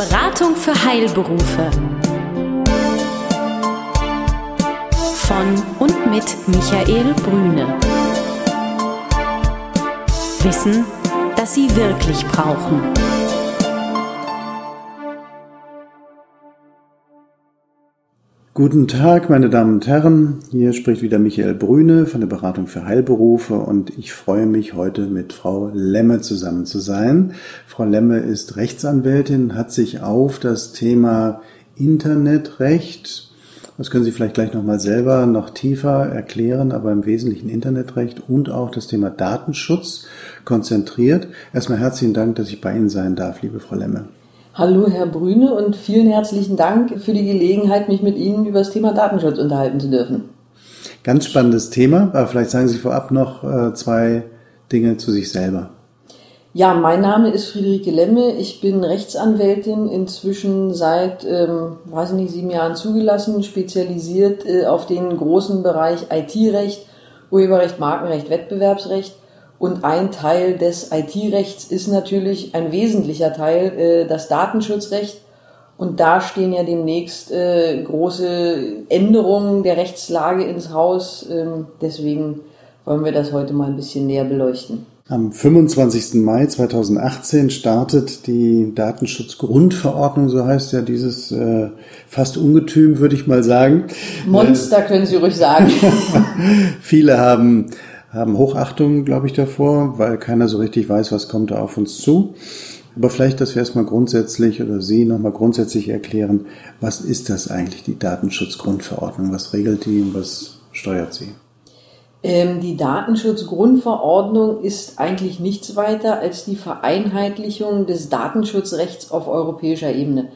Beratung für Heilberufe. Von und mit Michael Brüne. Wissen, das Sie wirklich brauchen. Guten Tag, meine Damen und Herren. Hier spricht wieder Michael Brüne von der Beratung für Heilberufe und ich freue mich heute mit Frau Lemme zusammen zu sein. Frau Lemme ist Rechtsanwältin, hat sich auf das Thema Internetrecht, das können Sie vielleicht gleich nochmal selber noch tiefer erklären, aber im Wesentlichen Internetrecht und auch das Thema Datenschutz konzentriert. Erstmal herzlichen Dank, dass ich bei Ihnen sein darf, liebe Frau Lemme. Hallo Herr Brüne und vielen herzlichen Dank für die Gelegenheit, mich mit Ihnen über das Thema Datenschutz unterhalten zu dürfen. Ganz spannendes Thema, aber vielleicht sagen Sie vorab noch äh, zwei Dinge zu sich selber. Ja, mein Name ist Friederike Lemme. Ich bin Rechtsanwältin, inzwischen seit, ähm, weiß ich nicht, sieben Jahren zugelassen, spezialisiert äh, auf den großen Bereich IT-Recht, Urheberrecht, Markenrecht, Wettbewerbsrecht und ein Teil des IT-Rechts ist natürlich ein wesentlicher Teil, äh, das Datenschutzrecht. Und da stehen ja demnächst äh, große Änderungen der Rechtslage ins Haus. Ähm, deswegen wollen wir das heute mal ein bisschen näher beleuchten. Am 25. Mai 2018 startet die Datenschutzgrundverordnung, so heißt ja dieses äh, fast Ungetüm, würde ich mal sagen. Monster äh, können Sie ruhig sagen. Viele haben haben Hochachtung, glaube ich, davor, weil keiner so richtig weiß, was kommt da auf uns zu. Aber vielleicht, dass wir erstmal grundsätzlich oder Sie nochmal grundsätzlich erklären, was ist das eigentlich, die Datenschutzgrundverordnung? Was regelt die und was steuert sie? Ähm, die Datenschutzgrundverordnung ist eigentlich nichts weiter als die Vereinheitlichung des Datenschutzrechts auf europäischer Ebene.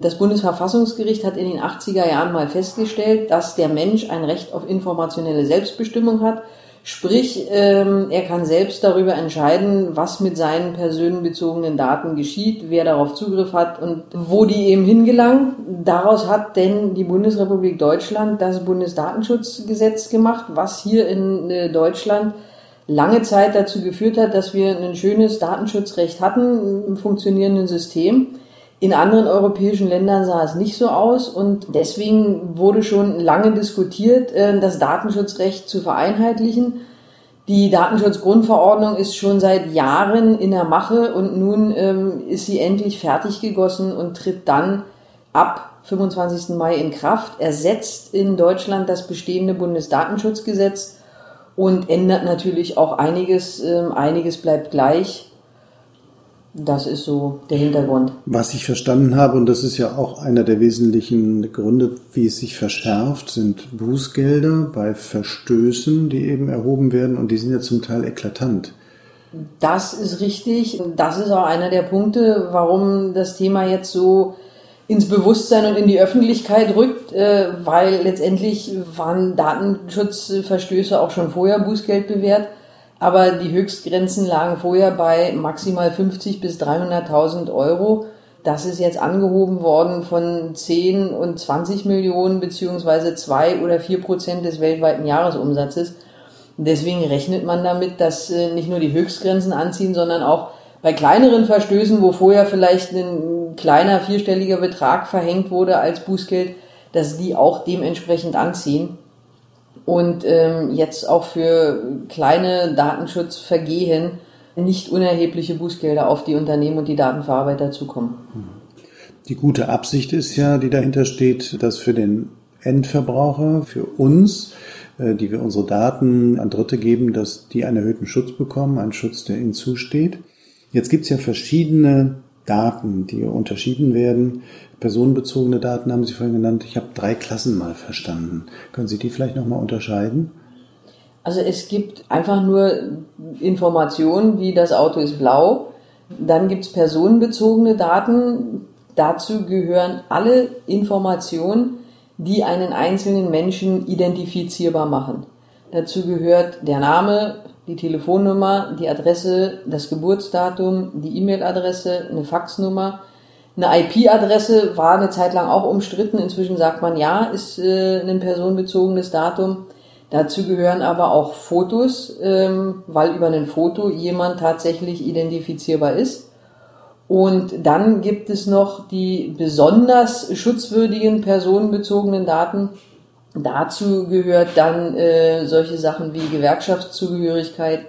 Das Bundesverfassungsgericht hat in den 80er Jahren mal festgestellt, dass der Mensch ein Recht auf informationelle Selbstbestimmung hat Sprich, ähm, er kann selbst darüber entscheiden, was mit seinen personenbezogenen Daten geschieht, wer darauf Zugriff hat und wo die eben hingelangen. Daraus hat denn die Bundesrepublik Deutschland das Bundesdatenschutzgesetz gemacht, was hier in äh, Deutschland lange Zeit dazu geführt hat, dass wir ein schönes Datenschutzrecht hatten im funktionierenden System. In anderen europäischen Ländern sah es nicht so aus und deswegen wurde schon lange diskutiert, äh, das Datenschutzrecht zu vereinheitlichen. Die Datenschutzgrundverordnung ist schon seit Jahren in der Mache und nun ähm, ist sie endlich fertig gegossen und tritt dann ab 25. Mai in Kraft, ersetzt in Deutschland das bestehende Bundesdatenschutzgesetz und ändert natürlich auch einiges. Ähm, einiges bleibt gleich. Das ist so der Hintergrund. Was ich verstanden habe, und das ist ja auch einer der wesentlichen Gründe, wie es sich verschärft, sind Bußgelder bei Verstößen, die eben erhoben werden, und die sind ja zum Teil eklatant. Das ist richtig. Das ist auch einer der Punkte, warum das Thema jetzt so ins Bewusstsein und in die Öffentlichkeit rückt, äh, weil letztendlich waren Datenschutzverstöße auch schon vorher Bußgeld bewährt aber die Höchstgrenzen lagen vorher bei maximal 50 bis 300.000 Euro. Das ist jetzt angehoben worden von 10 und 20 Millionen beziehungsweise 2 oder 4 Prozent des weltweiten Jahresumsatzes. Deswegen rechnet man damit, dass äh, nicht nur die Höchstgrenzen anziehen, sondern auch bei kleineren Verstößen, wo vorher vielleicht ein kleiner vierstelliger Betrag verhängt wurde als Bußgeld, dass die auch dementsprechend anziehen und ähm, jetzt auch für kleine Datenschutzvergehen nicht unerhebliche Bußgelder auf die Unternehmen und die Datenverarbeiter zukommen. Die gute Absicht ist ja, die dahinter steht, dass für den Endverbraucher, für uns, äh, die wir unsere Daten an Dritte geben, dass die einen erhöhten Schutz bekommen, einen Schutz, der ihnen zusteht. Jetzt gibt es ja verschiedene Daten, die unterschieden werden. Personenbezogene Daten haben Sie vorhin genannt. Ich habe drei Klassen mal verstanden. Können Sie die vielleicht nochmal unterscheiden? Also es gibt einfach nur Informationen, wie das Auto ist blau. Dann gibt es personenbezogene Daten. Dazu gehören alle Informationen, die einen einzelnen Menschen identifizierbar machen. Dazu gehört der Name, die Telefonnummer, die Adresse, das Geburtsdatum, die E-Mail-Adresse, eine Faxnummer. Eine IP-Adresse war eine Zeit lang auch umstritten. Inzwischen sagt man ja, ist äh, ein personenbezogenes Datum. Dazu gehören aber auch Fotos, ähm, weil über ein Foto jemand tatsächlich identifizierbar ist. Und dann gibt es noch die besonders schutzwürdigen personenbezogenen Daten. Dazu gehört dann äh, solche Sachen wie Gewerkschaftszugehörigkeit,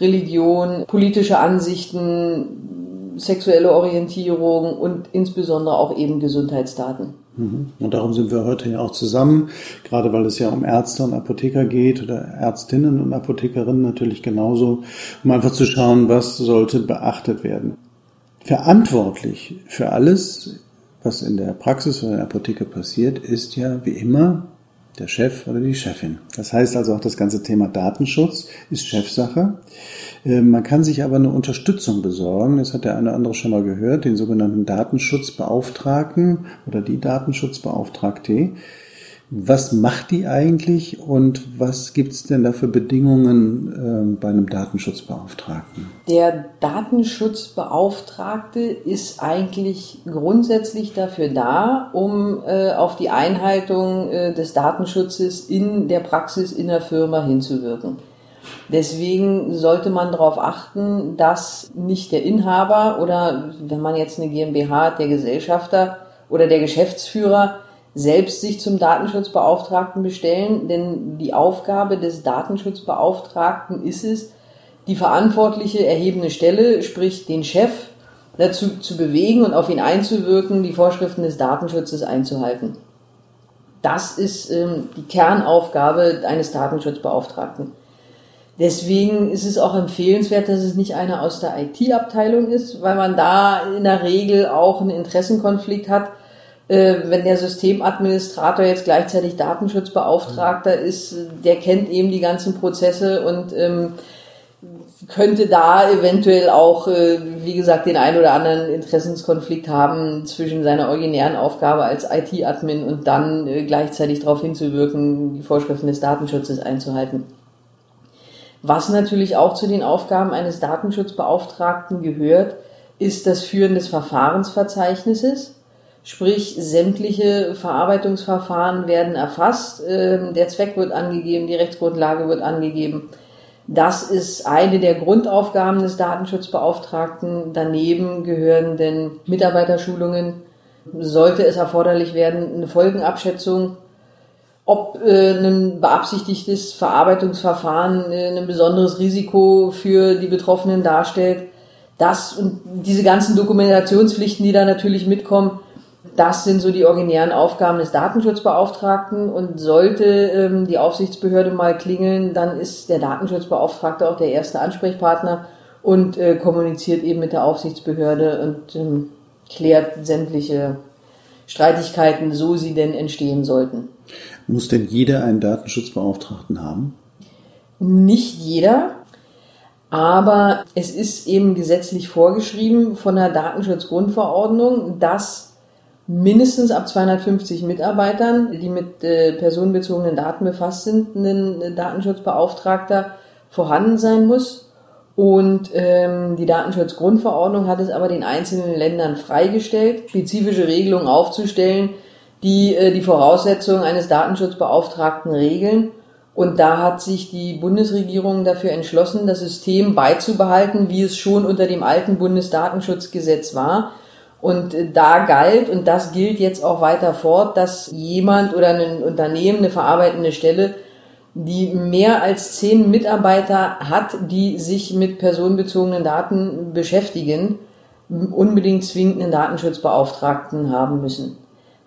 Religion, politische Ansichten, sexuelle Orientierung und insbesondere auch eben Gesundheitsdaten. Mhm. Und darum sind wir heute ja auch zusammen, gerade weil es ja um Ärzte und Apotheker geht oder Ärztinnen und Apothekerinnen natürlich genauso, um einfach zu schauen, was sollte beachtet werden. Verantwortlich für alles, was in der Praxis oder in der Apotheke passiert, ist ja wie immer der Chef oder die Chefin. Das heißt also auch das ganze Thema Datenschutz ist Chefsache. Ähm, man kann sich aber eine Unterstützung besorgen, das hat der eine oder andere schon mal gehört, den sogenannten Datenschutzbeauftragten oder die Datenschutzbeauftragte. Was macht die eigentlich und was gibt es denn da für Bedingungen äh, bei einem Datenschutzbeauftragten? Der Datenschutzbeauftragte ist eigentlich grundsätzlich dafür da, um äh, auf die Einhaltung äh, des Datenschutzes in der Praxis in der Firma hinzuwirken. Deswegen sollte man darauf achten, dass nicht der Inhaber oder wenn man jetzt eine GmbH hat, der Gesellschafter oder der Geschäftsführer selbst sich zum Datenschutzbeauftragten bestellen, denn die Aufgabe des Datenschutzbeauftragten ist es, die verantwortliche erhebende Stelle, sprich den Chef, dazu zu bewegen und auf ihn einzuwirken, die Vorschriften des Datenschutzes einzuhalten. Das ist ähm, die Kernaufgabe eines Datenschutzbeauftragten. Deswegen ist es auch empfehlenswert, dass es nicht einer aus der IT-Abteilung ist, weil man da in der Regel auch einen Interessenkonflikt hat, wenn der Systemadministrator jetzt gleichzeitig Datenschutzbeauftragter ist, der kennt eben die ganzen Prozesse und ähm, könnte da eventuell auch, äh, wie gesagt, den einen oder anderen Interessenskonflikt haben zwischen seiner originären Aufgabe als IT-Admin und dann äh, gleichzeitig darauf hinzuwirken, die Vorschriften des Datenschutzes einzuhalten. Was natürlich auch zu den Aufgaben eines Datenschutzbeauftragten gehört, ist das Führen des Verfahrensverzeichnisses Sprich, sämtliche Verarbeitungsverfahren werden erfasst, ähm, der Zweck wird angegeben, die Rechtsgrundlage wird angegeben. Das ist eine der Grundaufgaben des Datenschutzbeauftragten. Daneben gehören denn Mitarbeiterschulungen. Sollte es erforderlich werden, eine Folgenabschätzung, ob äh, ein beabsichtigtes Verarbeitungsverfahren äh, ein besonderes Risiko für die Betroffenen darstellt. Das und diese ganzen Dokumentationspflichten, die da natürlich mitkommen, das sind so die originären Aufgaben des Datenschutzbeauftragten und sollte ähm, die Aufsichtsbehörde mal klingeln, dann ist der Datenschutzbeauftragte auch der erste Ansprechpartner und äh, kommuniziert eben mit der Aufsichtsbehörde und ähm, klärt sämtliche Streitigkeiten, so sie denn entstehen sollten. Muss denn jeder einen Datenschutzbeauftragten haben? Nicht jeder, aber es ist eben gesetzlich vorgeschrieben von der Datenschutzgrundverordnung, dass mindestens ab 250 Mitarbeitern, die mit äh, personenbezogenen Daten befasst sind, ein äh, Datenschutzbeauftragter vorhanden sein muss. Und ähm, die Datenschutzgrundverordnung hat es aber den einzelnen Ländern freigestellt, spezifische Regelungen aufzustellen, die äh, die Voraussetzungen eines Datenschutzbeauftragten regeln. Und da hat sich die Bundesregierung dafür entschlossen, das System beizubehalten, wie es schon unter dem alten Bundesdatenschutzgesetz war und da galt, und das gilt jetzt auch weiter fort, dass jemand oder ein Unternehmen, eine verarbeitende Stelle, die mehr als zehn Mitarbeiter hat, die sich mit personenbezogenen Daten beschäftigen, unbedingt zwingend einen Datenschutzbeauftragten haben müssen.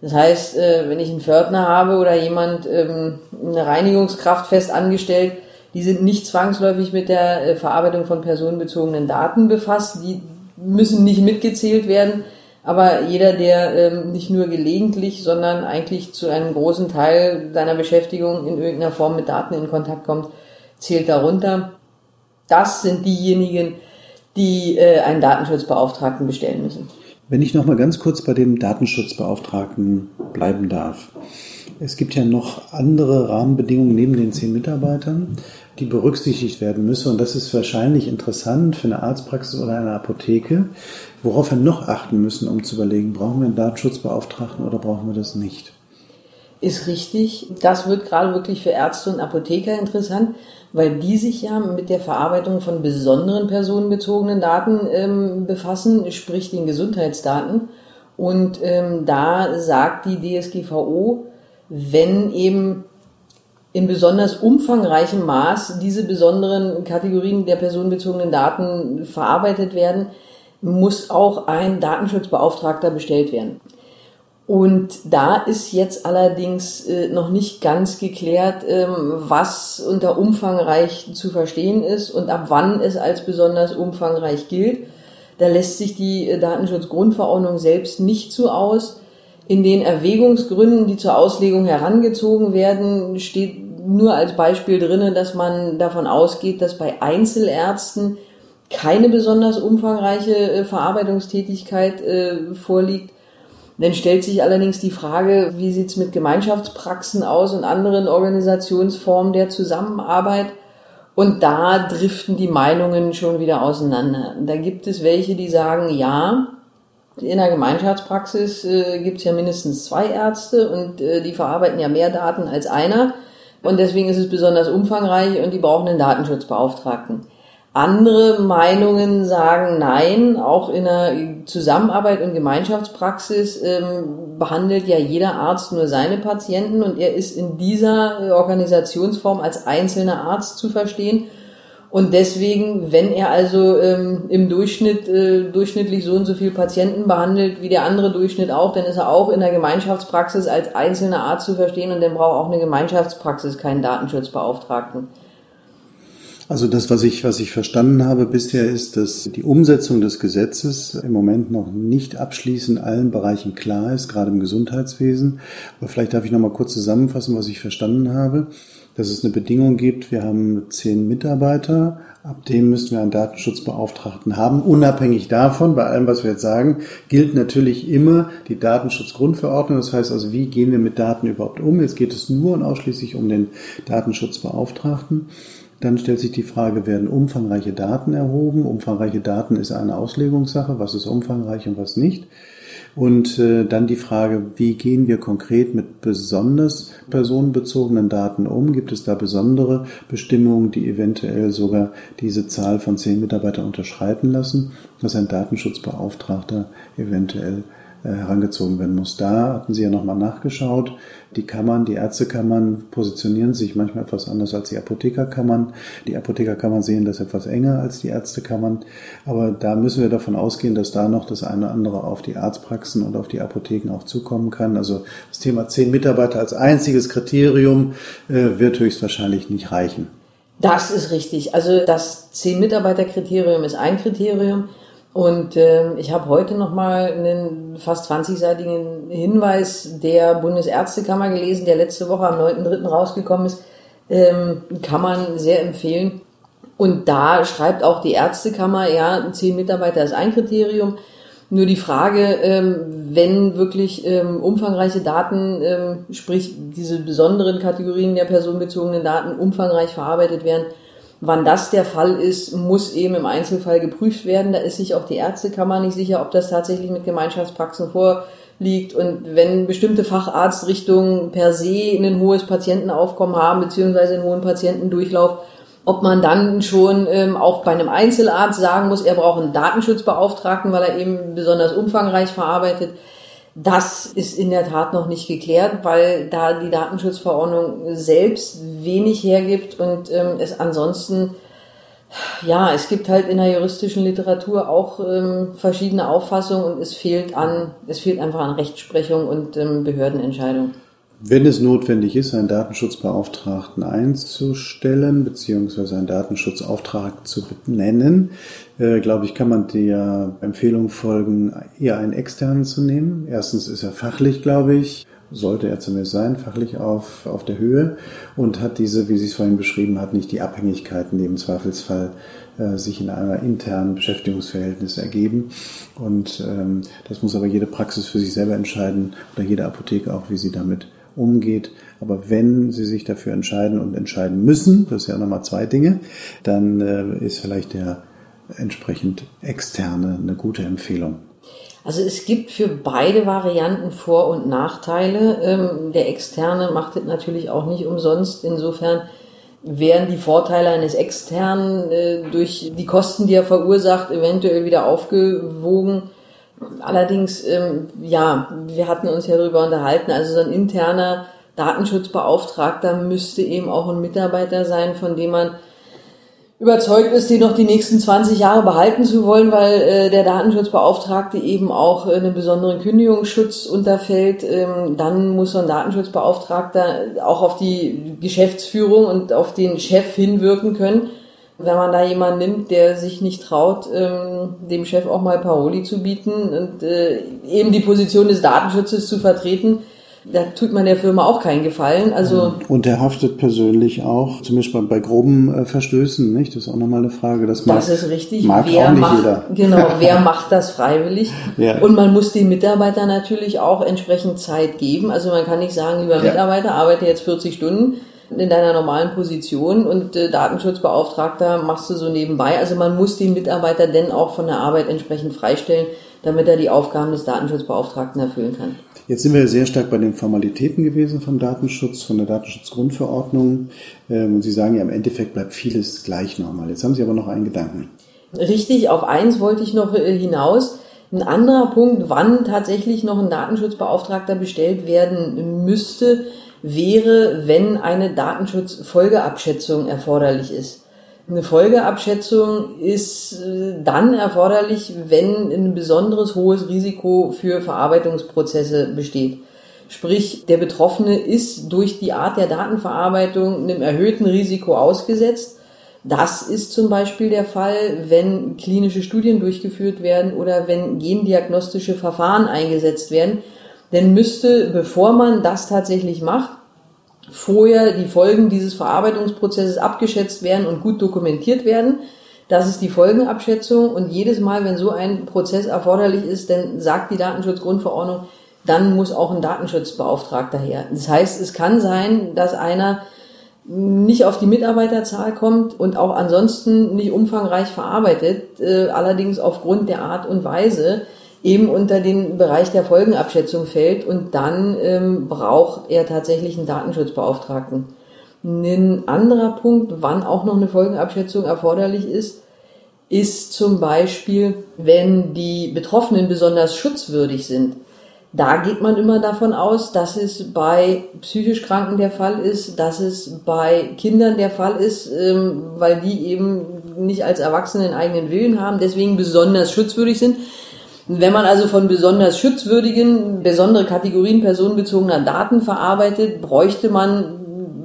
Das heißt, äh, wenn ich einen Pförtner habe oder jemand, ähm, eine Reinigungskraft fest angestellt, die sind nicht zwangsläufig mit der äh, Verarbeitung von personenbezogenen Daten befasst, die müssen nicht mitgezählt werden, aber jeder, der ähm, nicht nur gelegentlich, sondern eigentlich zu einem großen Teil seiner Beschäftigung in irgendeiner Form mit Daten in Kontakt kommt, zählt darunter. Das sind diejenigen, die äh, einen Datenschutzbeauftragten bestellen müssen. Wenn ich noch mal ganz kurz bei dem Datenschutzbeauftragten bleiben darf. Es gibt ja noch andere Rahmenbedingungen neben den zehn Mitarbeitern, die berücksichtigt werden müssen. Und das ist wahrscheinlich interessant für eine Arztpraxis oder eine Apotheke, worauf wir noch achten müssen, um zu überlegen, brauchen wir einen Datenschutzbeauftragten oder brauchen wir das nicht? Ist richtig. Das wird gerade wirklich für Ärzte und Apotheker interessant, weil die sich ja mit der Verarbeitung von besonderen personenbezogenen Daten ähm, befassen, sprich den Gesundheitsdaten. Und ähm, da sagt die DSGVO, wenn eben in besonders umfangreichem Maß diese besonderen Kategorien der personenbezogenen Daten verarbeitet werden, muss auch ein Datenschutzbeauftragter bestellt werden. Und da ist jetzt allerdings äh, noch nicht ganz geklärt, ähm, was unter umfangreich zu verstehen ist und ab wann es als besonders umfangreich gilt. Da lässt sich die äh, Datenschutzgrundverordnung selbst nicht so aus. In den Erwägungsgründen, die zur Auslegung herangezogen werden, steht nur als Beispiel drinnen, dass man davon ausgeht, dass bei Einzelärzten keine besonders umfangreiche äh, Verarbeitungstätigkeit vorliegt dann stellt sich allerdings die Frage, wie sieht's mit Gemeinschaftspraxen aus und anderen Organisationsformen der Zusammenarbeit? Und da driften die Meinungen schon wieder auseinander. Da gibt es welche, die sagen, ja, in der Gemeinschaftspraxis äh, gibt es ja mindestens zwei Ärzte und äh, die verarbeiten ja mehr Daten als einer. Und deswegen ist es besonders umfangreich und die brauchen einen Datenschutzbeauftragten. Andere Meinungen sagen nein, auch in der Zusammenarbeit und Gemeinschaftspraxis ähm, behandelt ja jeder Arzt nur seine Patienten und er ist in dieser Organisationsform als einzelner Arzt zu verstehen. Und deswegen, wenn er also ähm, im Durchschnitt äh, durchschnittlich so und so viele Patienten behandelt wie der andere Durchschnitt auch, dann ist er auch in der Gemeinschaftspraxis als einzelner Arzt zu verstehen und dann braucht auch eine Gemeinschaftspraxis keinen Datenschutzbeauftragten. Also das, was ich, was ich verstanden habe bisher, ist, dass die Umsetzung des Gesetzes im Moment noch nicht abschließend allen Bereichen klar ist, gerade im Gesundheitswesen. Aber vielleicht darf ich noch mal kurz zusammenfassen, was ich verstanden habe. Dass es eine Bedingung gibt, wir haben zehn Mitarbeiter, ab dem müssen wir einen Datenschutzbeauftragten haben. Unabhängig davon, bei allem, was wir jetzt sagen, gilt natürlich immer die Datenschutzgrundverordnung. Das heißt also, wie gehen wir mit Daten überhaupt um? Jetzt geht es nur und ausschließlich um den Datenschutzbeauftragten. Dann stellt sich die Frage, werden umfangreiche Daten erhoben? Umfangreiche Daten ist eine Auslegungssache, was ist umfangreich und was nicht. Und äh, dann die Frage, wie gehen wir konkret mit besonders personenbezogenen Daten um? Gibt es da besondere Bestimmungen, die eventuell sogar diese Zahl von zehn Mitarbeitern unterschreiten lassen, dass ein Datenschutzbeauftragter eventuell herangezogen werden muss. Da hatten Sie ja nochmal nachgeschaut. Die Kammern, die Ärztekammern positionieren sich manchmal etwas anders als die Apothekerkammern. Die Apothekerkammern sehen das etwas enger als die Ärztekammern. Aber da müssen wir davon ausgehen, dass da noch das eine oder andere auf die Arztpraxen und auf die Apotheken auch zukommen kann. Also das Thema zehn Mitarbeiter als einziges Kriterium äh, wird höchstwahrscheinlich nicht reichen. Das ist richtig. Also das zehn Mitarbeiter Kriterium ist ein Kriterium. Und äh, ich habe heute nochmal einen fast 20-seitigen Hinweis der Bundesärztekammer gelesen, der letzte Woche am 9.3. rausgekommen ist. Ähm, kann man sehr empfehlen. Und da schreibt auch die Ärztekammer, ja, zehn Mitarbeiter ist ein Kriterium. Nur die Frage, ähm, wenn wirklich ähm, umfangreiche Daten, ähm, sprich diese besonderen Kategorien der personenbezogenen Daten umfangreich verarbeitet werden, Wann das der Fall ist, muss eben im Einzelfall geprüft werden. Da ist sich auch die Ärztekammer nicht sicher, ob das tatsächlich mit Gemeinschaftspraxen vorliegt. Und wenn bestimmte Facharztrichtungen per se ein hohes Patientenaufkommen haben, beziehungsweise einen hohen Patientendurchlauf, ob man dann schon ähm, auch bei einem Einzelarzt sagen muss, er braucht einen Datenschutzbeauftragten, weil er eben besonders umfangreich verarbeitet. Das ist in der Tat noch nicht geklärt, weil da die Datenschutzverordnung selbst wenig hergibt und ähm, es ansonsten, ja, es gibt halt in der juristischen Literatur auch ähm, verschiedene Auffassungen und es fehlt an, es fehlt einfach an Rechtsprechung und ähm, Behördenentscheidung. Wenn es notwendig ist, einen Datenschutzbeauftragten einzustellen, beziehungsweise einen Datenschutzauftrag zu benennen, äh, glaube ich, kann man der Empfehlung folgen, eher einen externen zu nehmen. Erstens ist er fachlich, glaube ich, sollte er zumindest sein, fachlich auf, auf der Höhe und hat diese, wie Sie es vorhin beschrieben hat, nicht die Abhängigkeiten, die im Zweifelsfall äh, sich in einer internen Beschäftigungsverhältnis ergeben. Und ähm, das muss aber jede Praxis für sich selber entscheiden oder jede Apotheke auch, wie sie damit umgeht. Aber wenn Sie sich dafür entscheiden und entscheiden müssen, das ist ja nochmal zwei Dinge, dann äh, ist vielleicht der entsprechend externe eine gute Empfehlung. Also es gibt für beide Varianten Vor- und Nachteile. Ähm, der externe macht es natürlich auch nicht umsonst. Insofern werden die Vorteile eines externen äh, durch die Kosten, die er verursacht, eventuell wieder aufgewogen. Allerdings, ähm, ja, wir hatten uns ja darüber unterhalten, also so ein interner Datenschutzbeauftragter müsste eben auch ein Mitarbeiter sein, von dem man überzeugt ist, den noch die nächsten 20 Jahre behalten zu wollen, weil äh, der Datenschutzbeauftragte eben auch äh, einen besonderen Kündigungsschutz unterfällt. Ähm, dann muss so ein Datenschutzbeauftragter auch auf die Geschäftsführung und auf den Chef hinwirken können. Wenn man da jemanden nimmt, der sich nicht traut, ähm, dem Chef auch mal Paroli zu bieten und äh, eben die Position des Datenschutzes zu vertreten, da tut man der Firma auch keinen Gefallen. Also und der haftet persönlich auch, zumindest bei, bei groben äh, Verstößen, nicht? Das ist auch nochmal eine Frage. Das, mag, das ist richtig. Mag wer auch nicht macht, jeder. Genau, wer macht das freiwillig? Ja. Und man muss den Mitarbeitern natürlich auch entsprechend Zeit geben. Also man kann nicht sagen, lieber Ja. Mitarbeiter, arbeite jetzt 40 Stunden in deiner normalen Position und äh, Datenschutzbeauftragter machst du so nebenbei. Also man muss den Mitarbeiter denn auch von der Arbeit entsprechend freistellen, damit er die Aufgaben des Datenschutzbeauftragten erfüllen kann. Jetzt sind wir sehr stark bei den Formalitäten gewesen vom Datenschutz, von der Datenschutzgrundverordnung. Ähm, Und Sie sagen ja, im Endeffekt bleibt vieles gleich nochmal. Jetzt haben Sie aber noch einen Gedanken. Richtig, auf eins wollte ich noch äh, hinaus. Ein anderer Punkt, wann tatsächlich noch ein Datenschutzbeauftragter bestellt werden müsste, wäre, wenn eine Datenschutzfolgeabschätzung erforderlich ist. Eine Folgeabschätzung ist äh, dann erforderlich, wenn ein besonderes hohes Risiko für Verarbeitungsprozesse besteht. Sprich, der Betroffene ist durch die Art der Datenverarbeitung einem erhöhten Risiko ausgesetzt. Das ist zum Beispiel der Fall, wenn klinische Studien durchgeführt werden oder wenn gendiagnostische Verfahren eingesetzt werden. Denn müsste, bevor man das tatsächlich macht, vorher die Folgen dieses Verarbeitungsprozesses abgeschätzt werden und gut dokumentiert werden. Das ist die Folgenabschätzung und jedes Mal, wenn so ein Prozess erforderlich ist, dann sagt die Datenschutzgrundverordnung, dann muss auch ein Datenschutzbeauftragter her. Das heißt, es kann sein, dass einer nicht auf die Mitarbeiterzahl kommt und auch ansonsten nicht umfangreich verarbeitet, äh, allerdings aufgrund der Art und Weise eben unter den Bereich der Folgenabschätzung fällt und dann ähm, braucht er tatsächlich einen Datenschutzbeauftragten. Ein anderer Punkt, wann auch noch eine Folgenabschätzung erforderlich ist, ist zum Beispiel, wenn die Betroffenen besonders schutzwürdig sind. Da geht man immer davon aus, dass es bei psychisch Kranken der Fall ist, dass es bei Kindern der Fall ist, ähm, weil die eben nicht als Erwachsene einen eigenen Willen haben, deswegen besonders schutzwürdig sind. Wenn man also von besonders schutzwürdigen, besondere Kategorien personenbezogener Daten verarbeitet, bräuchte man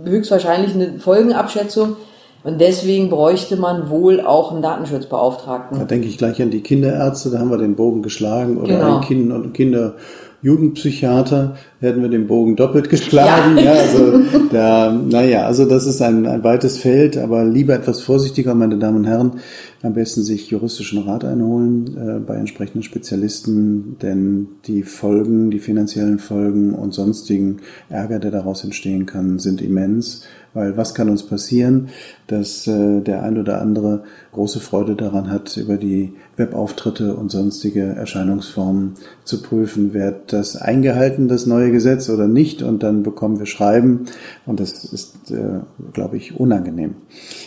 höchstwahrscheinlich eine Folgenabschätzung. Und deswegen bräuchte man wohl auch einen Datenschutzbeauftragten. Da denke ich gleich an die Kinderärzte, da haben wir den Bogen geschlagen oder Genau. ein Kind und Kinder Jugendpsychiater hätten wir den Bogen doppelt geschlagen. Ja. Ja. also da, naja, also das ist ein, ein weites Feld, aber lieber etwas vorsichtiger, meine Damen und Herren. Am besten sich juristischen Rat einholen äh, bei entsprechenden Spezialisten, denn die Folgen, die finanziellen Folgen und sonstigen Ärger, der daraus entstehen kann, sind immens. Weil was kann uns passieren, dass äh, der ein oder andere große Freude daran hat, über die Webauftritte und sonstige Erscheinungsformen zu prüfen, wird das eingehalten, das neue Gesetz oder nicht, und dann bekommen wir Schreiben und das ist, äh, glaube ich, unangenehm.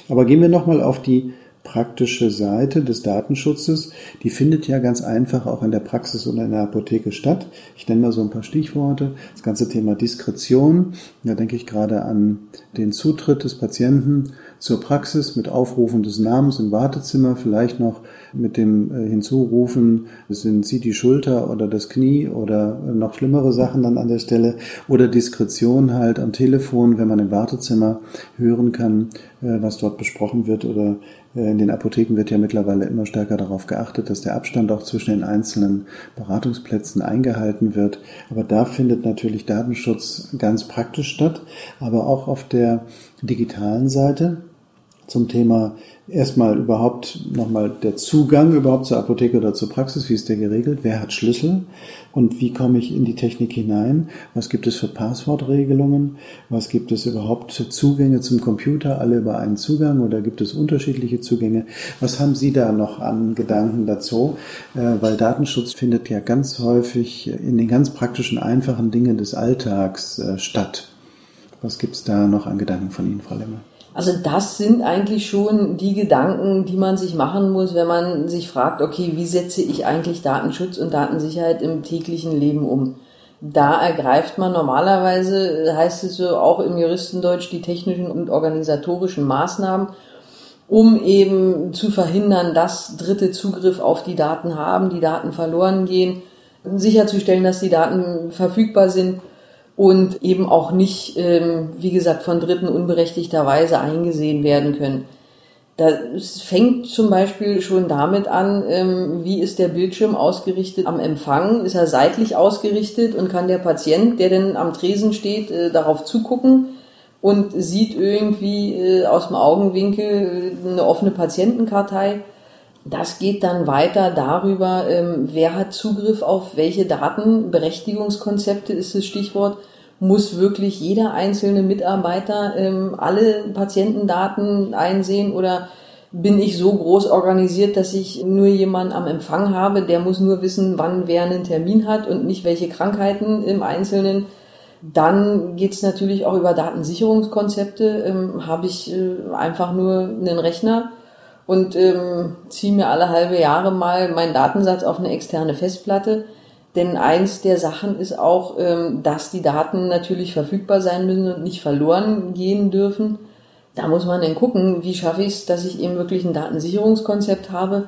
Aber gehen wir nochmal auf die praktische Seite des Datenschutzes, die findet ja ganz einfach auch in der Praxis und in der Apotheke statt. Ich nenne mal so ein paar Stichworte. Das ganze Thema Diskretion, da denke ich gerade an den Zutritt des Patienten zur Praxis mit Aufrufen des Namens im Wartezimmer, vielleicht noch mit dem äh, Hinzurufen, sind Sie die Schulter oder das Knie oder noch schlimmere Sachen dann an der Stelle oder Diskretion halt am Telefon, wenn man im Wartezimmer hören kann, äh, was dort besprochen wird oder in den Apotheken wird ja mittlerweile immer stärker darauf geachtet, dass der Abstand auch zwischen den einzelnen Beratungsplätzen eingehalten wird. Aber da findet natürlich Datenschutz ganz praktisch statt, aber auch auf der digitalen Seite. zum Thema erstmal überhaupt nochmal der Zugang überhaupt zur Apotheke oder zur Praxis, wie ist der geregelt, wer hat Schlüssel? Und wie komme ich in die Technik hinein, was gibt es für Passwortregelungen, was gibt es überhaupt für Zugänge zum Computer, alle über einen Zugang oder gibt es unterschiedliche Zugänge, was haben Sie da noch an Gedanken dazu, äh, weil Datenschutz findet ja ganz häufig in den ganz praktischen, einfachen Dingen des Alltags äh, statt. Was gibt es da noch an Gedanken von Ihnen, Frau Lemmer? Also das sind eigentlich schon die Gedanken, die man sich machen muss, wenn man sich fragt, okay, wie setze ich eigentlich Datenschutz und Datensicherheit im täglichen Leben um? Da ergreift man normalerweise, heißt es so auch im Juristendeutsch, die technischen und organisatorischen Maßnahmen, um eben zu verhindern, dass Dritte Zugriff auf die Daten haben, die Daten verloren gehen, sicherzustellen, dass die Daten verfügbar sind und eben auch nicht, ähm, wie gesagt, von Dritten unberechtigterweise eingesehen werden können. Das fängt zum Beispiel schon damit an, ähm, wie ist der Bildschirm ausgerichtet am Empfang? Ist er seitlich ausgerichtet und kann der Patient, der denn am Tresen steht, äh, darauf zugucken und sieht irgendwie äh, aus dem Augenwinkel äh, eine offene Patientenkartei? Das geht dann weiter darüber, ähm, wer hat Zugriff auf welche Daten. Berechtigungskonzepte ist das Stichwort. Muss wirklich jeder einzelne Mitarbeiter ähm, alle Patientendaten einsehen oder bin ich so groß organisiert, dass ich nur jemanden am Empfang habe, der muss nur wissen, wann wer einen Termin hat und nicht welche Krankheiten im Einzelnen. Dann geht's natürlich auch über Datensicherungskonzepte. Ähm, habe ich äh, einfach nur einen Rechner, und ähm, ziehe mir alle halbe Jahre mal meinen Datensatz auf eine externe Festplatte. Denn eins der Sachen ist auch, ähm, dass die Daten natürlich verfügbar sein müssen und nicht verloren gehen dürfen. Da muss man dann gucken, wie schaffe ich es, dass ich eben wirklich ein Datensicherungskonzept habe.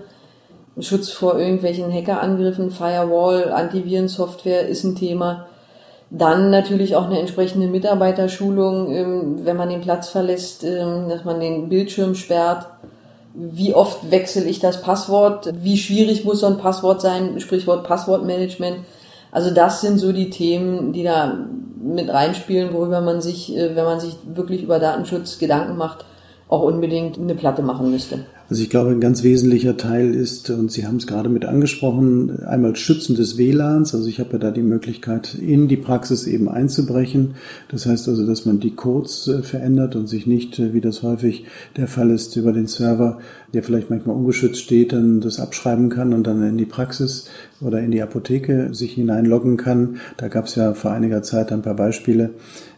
Schutz vor irgendwelchen Hackerangriffen, Firewall, Antivirensoftware ist ein Thema. Dann natürlich auch eine entsprechende Mitarbeiterschulung, ähm, wenn man den Platz verlässt, ähm, dass man den Bildschirm sperrt wie oft wechsle ich das Passwort, wie schwierig muss so ein Passwort sein, Sprichwort Passwortmanagement. Also das sind so die Themen, die da mit reinspielen, worüber man sich, äh, wenn man sich wirklich über Datenschutz Gedanken macht, auch unbedingt eine Platte machen müsste. Also ich glaube, ein ganz wesentlicher Teil ist, und Sie haben es gerade mit angesprochen, einmal Schützen des WLANs. Also ich habe ja da die Möglichkeit, in die Praxis eben einzubrechen. Das heißt also, dass man die Codes äh, verändert und sich nicht, äh, wie das häufig der Fall ist, über den Server, der vielleicht manchmal ungeschützt steht, dann das abschreiben kann und dann in die Praxis oder in die Apotheke sich hineinloggen kann. Da gab es ja vor einiger Zeit ein paar Beispiele,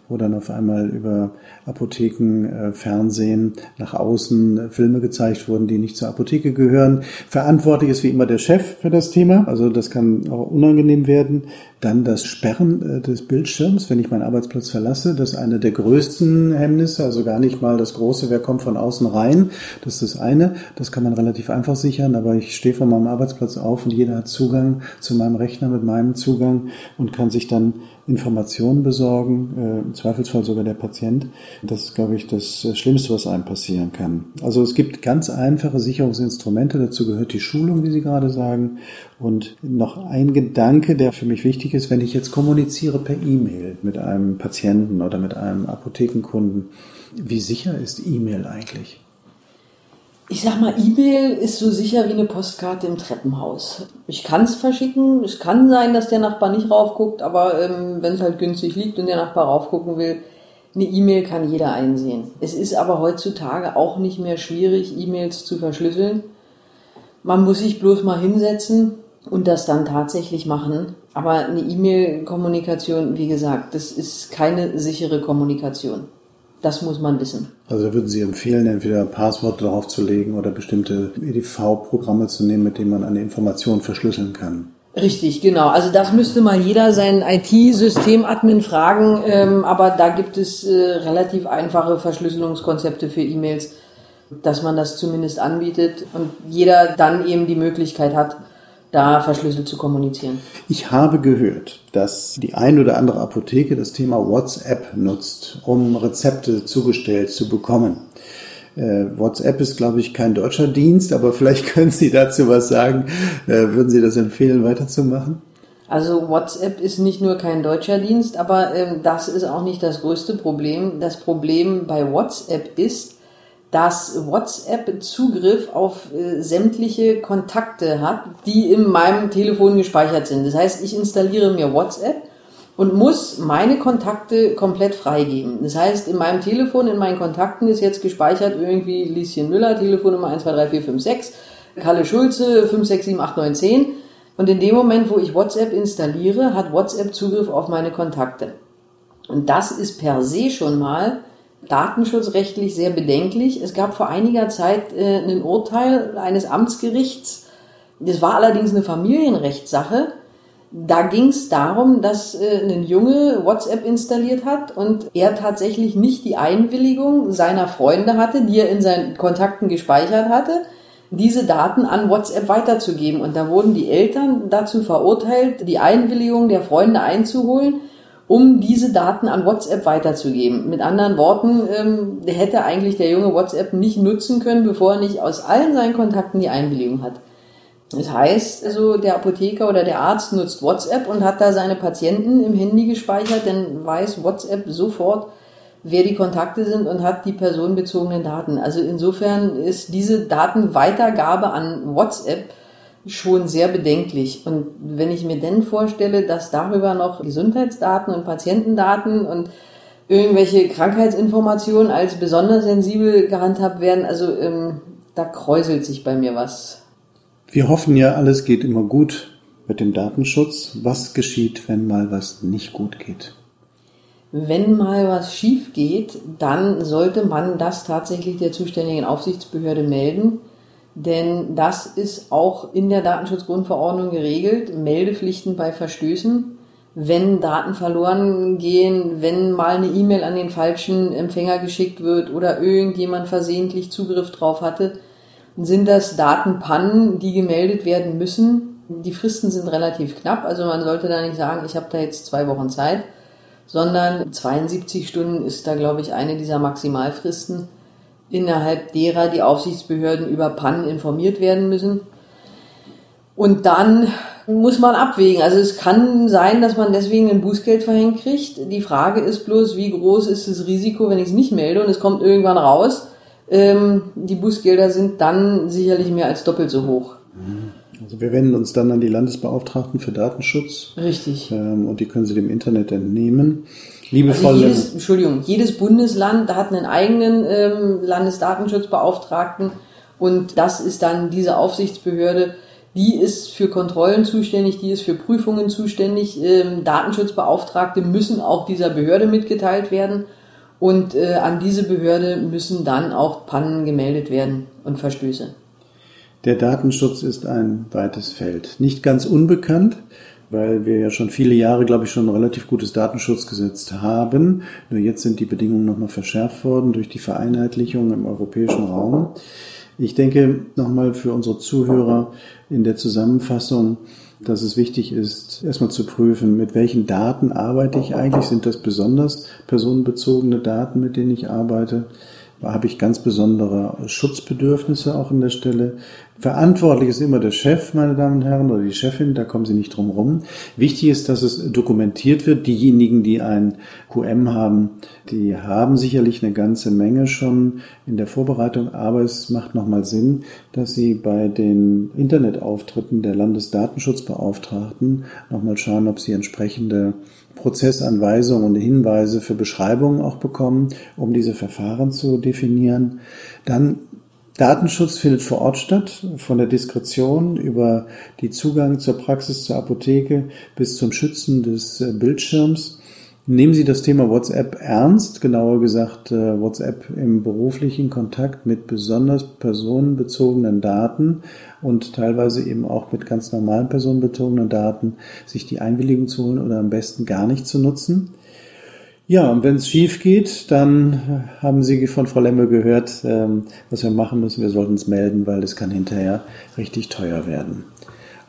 wo dann auf einmal über Apotheken, äh, Fernsehen nach außen äh, Filme gezeigt wurden, die nicht zur Apotheke gehören. Verantwortlich ist wie immer der Chef für das Thema, also das kann auch unangenehm werden. Dann das Sperren äh, des Bildschirms, wenn ich meinen Arbeitsplatz verlasse, das ist eine der größten Hemmnisse, also gar nicht mal das große, wer kommt von außen rein, das ist das eine, das kann man relativ einfach sichern, aber ich stehe von meinem Arbeitsplatz auf und jeder hat Zugang zu meinem Rechner mit meinem Zugang und kann sich dann Informationen besorgen, äh, im Zweifelsfall sogar der Patient. Das ist, glaube ich, das Schlimmste, was einem passieren kann. Also es gibt ganz einfache Sicherungsinstrumente, dazu gehört die Schulung, wie Sie gerade sagen. Und noch ein Gedanke, der für mich wichtig ist, wenn ich jetzt kommuniziere per E-Mail mit einem Patienten oder mit einem Apothekenkunden, wie sicher ist E-Mail eigentlich? Ich sag mal, E-Mail ist so sicher wie eine Postkarte im Treppenhaus. Ich kann es verschicken. Es kann sein, dass der Nachbar nicht raufguckt, aber ähm, wenn es halt günstig liegt und der Nachbar raufgucken will, eine E-Mail kann jeder einsehen. Es ist aber heutzutage auch nicht mehr schwierig, E-Mails zu verschlüsseln. Man muss sich bloß mal hinsetzen und das dann tatsächlich machen. Aber eine E-Mail-Kommunikation, wie gesagt, das ist keine sichere Kommunikation. Das muss man wissen. Also da würden Sie empfehlen, entweder Passworte darauf zu legen oder bestimmte EDV-Programme zu nehmen, mit denen man eine Information verschlüsseln kann. Richtig, genau. Also das müsste mal jeder seinen IT-Systemadmin fragen, ähm, aber da gibt es äh, relativ einfache Verschlüsselungskonzepte für E-Mails, dass man das zumindest anbietet und jeder dann eben die Möglichkeit hat, da verschlüsselt zu kommunizieren. Ich habe gehört, dass die ein oder andere Apotheke das Thema WhatsApp nutzt, um Rezepte zugestellt zu bekommen. Äh, WhatsApp ist, glaube ich, kein deutscher Dienst, aber vielleicht können Sie dazu was sagen. Äh, würden Sie das empfehlen, weiterzumachen? Also WhatsApp ist nicht nur kein deutscher Dienst, aber ähm, das ist auch nicht das größte Problem. Das Problem bei WhatsApp ist, dass WhatsApp Zugriff auf äh, sämtliche Kontakte hat, die in meinem Telefon gespeichert sind. Das heißt, ich installiere mir WhatsApp und muss meine Kontakte komplett freigeben. Das heißt, in meinem Telefon, in meinen Kontakten ist jetzt gespeichert irgendwie Lieschen Müller, Telefonnummer 123456, Kalle Schulze 567810. Und in dem Moment, wo ich WhatsApp installiere, hat WhatsApp Zugriff auf meine Kontakte. Und das ist per se schon mal datenschutzrechtlich sehr bedenklich. Es gab vor einiger Zeit äh, ein Urteil eines Amtsgerichts. Das war allerdings eine Familienrechtssache. Da ging es darum, dass äh, ein Junge WhatsApp installiert hat und er tatsächlich nicht die Einwilligung seiner Freunde hatte, die er in seinen Kontakten gespeichert hatte, diese Daten an WhatsApp weiterzugeben. Und da wurden die Eltern dazu verurteilt, die Einwilligung der Freunde einzuholen um diese Daten an WhatsApp weiterzugeben. Mit anderen Worten, ähm, hätte eigentlich der Junge WhatsApp nicht nutzen können, bevor er nicht aus allen seinen Kontakten die Einwilligung hat. Das heißt, also der Apotheker oder der Arzt nutzt WhatsApp und hat da seine Patienten im Handy gespeichert, dann weiß WhatsApp sofort, wer die Kontakte sind und hat die personenbezogenen Daten. Also insofern ist diese Datenweitergabe an WhatsApp schon sehr bedenklich. Und wenn ich mir denn vorstelle, dass darüber noch Gesundheitsdaten und Patientendaten und irgendwelche Krankheitsinformationen als besonders sensibel gehandhabt werden, also ähm, da kräuselt sich bei mir was. Wir hoffen ja, alles geht immer gut mit dem Datenschutz. Was geschieht, wenn mal was nicht gut geht? Wenn mal was schief geht, dann sollte man das tatsächlich der zuständigen Aufsichtsbehörde melden denn das ist auch in der Datenschutzgrundverordnung geregelt. Meldepflichten bei Verstößen. Wenn Daten verloren gehen, wenn mal eine E-Mail an den falschen Empfänger geschickt wird oder irgendjemand versehentlich Zugriff drauf hatte, sind das Datenpannen, die gemeldet werden müssen. Die Fristen sind relativ knapp, also man sollte da nicht sagen, ich habe da jetzt zwei Wochen Zeit, sondern 72 Stunden ist da, glaube ich, eine dieser Maximalfristen innerhalb derer die Aufsichtsbehörden über Pannen informiert werden müssen. Und dann muss man abwägen. Also es kann sein, dass man deswegen ein Bußgeld verhängt kriegt. Die Frage ist bloß, wie groß ist das Risiko, wenn ich es nicht melde und es kommt irgendwann raus. Ähm, die Bußgelder sind dann sicherlich mehr als doppelt so hoch. Also wir wenden uns dann an die Landesbeauftragten für Datenschutz. Richtig. Ähm, und die können Sie dem Internet entnehmen. Liebe also jedes, Entschuldigung, jedes Bundesland hat einen eigenen ähm, Landesdatenschutzbeauftragten und das ist dann diese Aufsichtsbehörde, die ist für Kontrollen zuständig, die ist für Prüfungen zuständig. Ähm, Datenschutzbeauftragte müssen auch dieser Behörde mitgeteilt werden und äh, an diese Behörde müssen dann auch Pannen gemeldet werden und Verstöße. Der Datenschutz ist ein weites Feld. Nicht ganz unbekannt weil wir ja schon viele Jahre, glaube ich, schon ein relativ gutes Datenschutzgesetz haben. Nur jetzt sind die Bedingungen nochmal verschärft worden durch die Vereinheitlichung im europäischen Raum. Ich denke nochmal für unsere Zuhörer in der Zusammenfassung, dass es wichtig ist, erstmal zu prüfen, mit welchen Daten arbeite ich eigentlich? Sind das besonders personenbezogene Daten, mit denen ich arbeite? Habe ich ganz besondere Schutzbedürfnisse auch an der Stelle. Verantwortlich ist immer der Chef, meine Damen und Herren, oder die Chefin, da kommen Sie nicht drum rum. Wichtig ist, dass es dokumentiert wird. Diejenigen, die ein QM haben, die haben sicherlich eine ganze Menge schon in der Vorbereitung, aber es macht nochmal Sinn, dass Sie bei den Internetauftritten der Landesdatenschutzbeauftragten nochmal schauen, ob Sie entsprechende Prozessanweisungen und Hinweise für Beschreibungen auch bekommen, um diese Verfahren zu definieren. Dann Datenschutz findet vor Ort statt, von der Diskretion über die Zugang zur Praxis, zur Apotheke bis zum Schützen des äh, Bildschirms. Nehmen Sie das Thema WhatsApp ernst, genauer gesagt äh, WhatsApp im beruflichen Kontakt mit besonders personenbezogenen Daten und teilweise eben auch mit ganz normalen personenbezogenen Daten, sich die Einwilligung zu holen oder am besten gar nicht zu nutzen. Ja, und wenn es schief geht, dann haben Sie von Frau Lemme gehört, ähm, was wir machen müssen. Wir sollten es melden, weil es kann hinterher richtig teuer werden.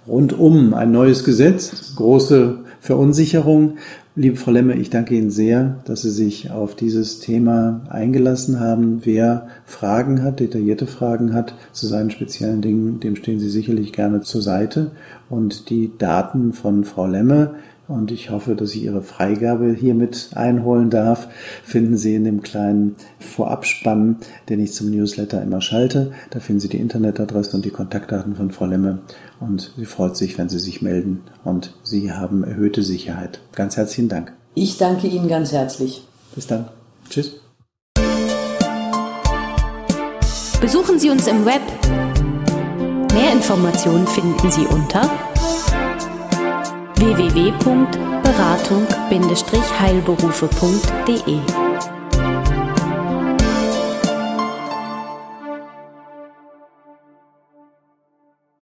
Rundum ein neues Gesetz, große Verunsicherung. Liebe Frau Lemme, ich danke Ihnen sehr, dass Sie sich auf dieses Thema eingelassen haben. Wer Fragen hat, detaillierte Fragen hat zu seinen speziellen Dingen, dem stehen Sie sicherlich gerne zur Seite. Und die Daten von Frau Lemme und ich hoffe, dass ich Ihre Freigabe hiermit einholen darf. Finden Sie in dem kleinen Vorabspann, den ich zum Newsletter immer schalte. Da finden Sie die Internetadresse und die Kontaktdaten von Frau Lemme und sie freut sich, wenn Sie sich melden und Sie haben erhöhte Sicherheit. Ganz herzlichen Dank. Ich danke Ihnen ganz herzlich. Bis dann. Tschüss. Besuchen Sie uns im Web. Mehr Informationen finden Sie unter www.beratung-heilberufe.de